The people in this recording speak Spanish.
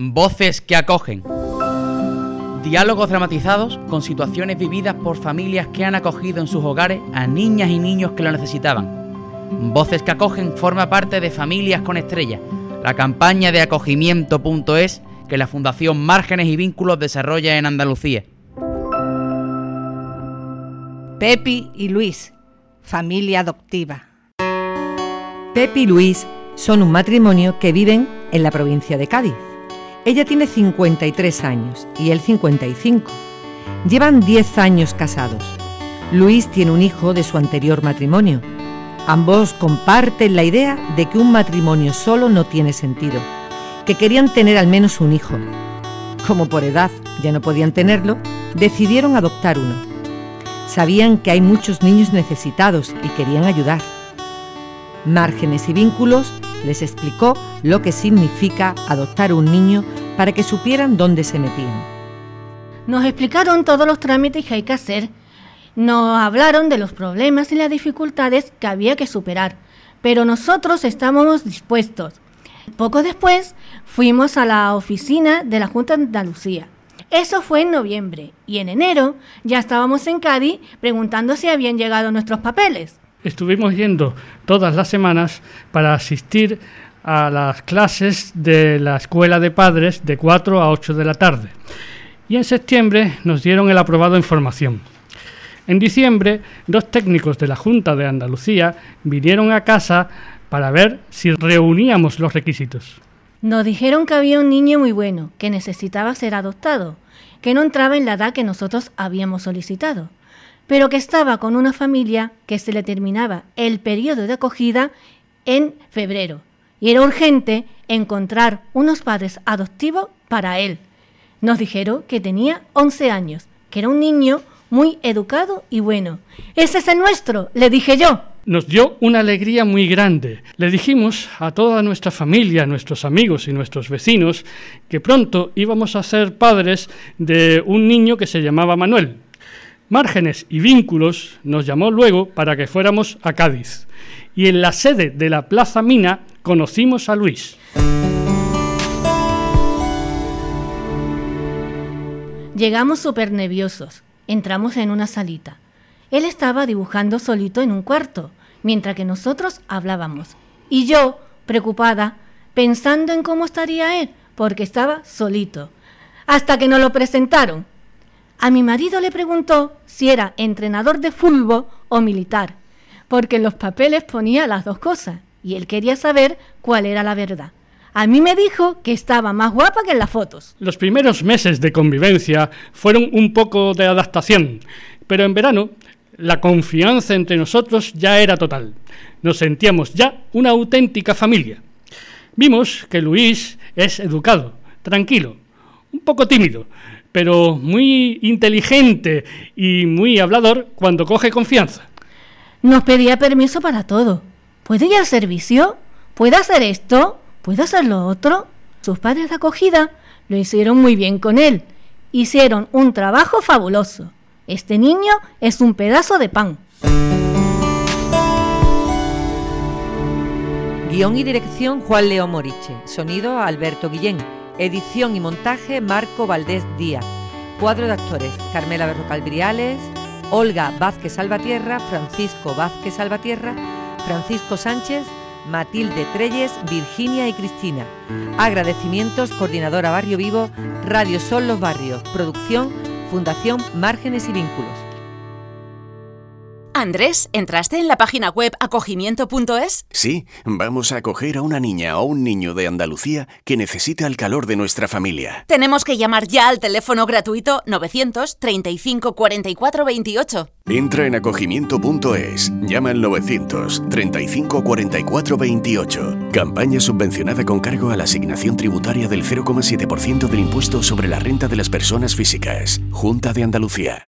Voces que acogen. Diálogos dramatizados con situaciones vividas por familias que han acogido en sus hogares a niñas y niños que lo necesitaban. Voces que acogen forma parte de Familias con Estrellas, la campaña de acogimiento.es que la Fundación Márgenes y Vínculos desarrolla en Andalucía. Pepi y Luis, familia adoptiva. Pepi y Luis son un matrimonio que viven en la provincia de Cádiz. Ella tiene 53 años y él 55. Llevan 10 años casados. Luis tiene un hijo de su anterior matrimonio. Ambos comparten la idea de que un matrimonio solo no tiene sentido, que querían tener al menos un hijo. Como por edad ya no podían tenerlo, decidieron adoptar uno. Sabían que hay muchos niños necesitados y querían ayudar. Márgenes y Vínculos les explicó lo que significa adoptar un niño para que supieran dónde se metían. Nos explicaron todos los trámites que hay que hacer. Nos hablaron de los problemas y las dificultades que había que superar, pero nosotros estábamos dispuestos. Poco después fuimos a la oficina de la Junta de Andalucía. Eso fue en noviembre y en enero ya estábamos en Cádiz preguntando si habían llegado nuestros papeles estuvimos yendo todas las semanas para asistir a las clases de la escuela de padres de 4 a 8 de la tarde. Y en septiembre nos dieron el aprobado en formación. En diciembre, dos técnicos de la Junta de Andalucía vinieron a casa para ver si reuníamos los requisitos. Nos dijeron que había un niño muy bueno, que necesitaba ser adoptado, que no entraba en la edad que nosotros habíamos solicitado pero que estaba con una familia que se le terminaba el periodo de acogida en febrero y era urgente encontrar unos padres adoptivos para él. Nos dijeron que tenía 11 años, que era un niño muy educado y bueno. Ese es el nuestro, le dije yo. Nos dio una alegría muy grande. Le dijimos a toda nuestra familia, a nuestros amigos y nuestros vecinos que pronto íbamos a ser padres de un niño que se llamaba Manuel. Márgenes y Vínculos nos llamó luego para que fuéramos a Cádiz y en la sede de la Plaza Mina conocimos a Luis. Llegamos súper nerviosos. Entramos en una salita. Él estaba dibujando solito en un cuarto, mientras que nosotros hablábamos. Y yo, preocupada, pensando en cómo estaría él, porque estaba solito. Hasta que nos lo presentaron. A mi marido le preguntó si era entrenador de fútbol o militar, porque en los papeles ponía las dos cosas y él quería saber cuál era la verdad. A mí me dijo que estaba más guapa que en las fotos. Los primeros meses de convivencia fueron un poco de adaptación, pero en verano la confianza entre nosotros ya era total. Nos sentíamos ya una auténtica familia. Vimos que Luis es educado, tranquilo, un poco tímido, pero muy inteligente y muy hablador cuando coge confianza. Nos pedía permiso para todo. ¿Puede ir al servicio? ¿Puede hacer esto? ¿Puede hacer lo otro? Sus padres de acogida lo hicieron muy bien con él. Hicieron un trabajo fabuloso. Este niño es un pedazo de pan. Guión y dirección Juan Leo Moriche. Sonido Alberto Guillén. Edición y montaje Marco Valdés Díaz. Cuadro de actores Carmela Berrocal Olga Vázquez Salvatierra, Francisco Vázquez Salvatierra, Francisco Sánchez, Matilde Treyes, Virginia y Cristina. Agradecimientos Coordinadora Barrio Vivo, Radio Sol Los Barrios. Producción Fundación Márgenes y Vínculos. Andrés, ¿entraste en la página web acogimiento.es? Sí, vamos a acoger a una niña o un niño de Andalucía que necesita el calor de nuestra familia. Tenemos que llamar ya al teléfono gratuito 935 44 28. Entra en acogimiento.es, llama al 935 44 28. Campaña subvencionada con cargo a la asignación tributaria del 0,7% del impuesto sobre la renta de las personas físicas. Junta de Andalucía.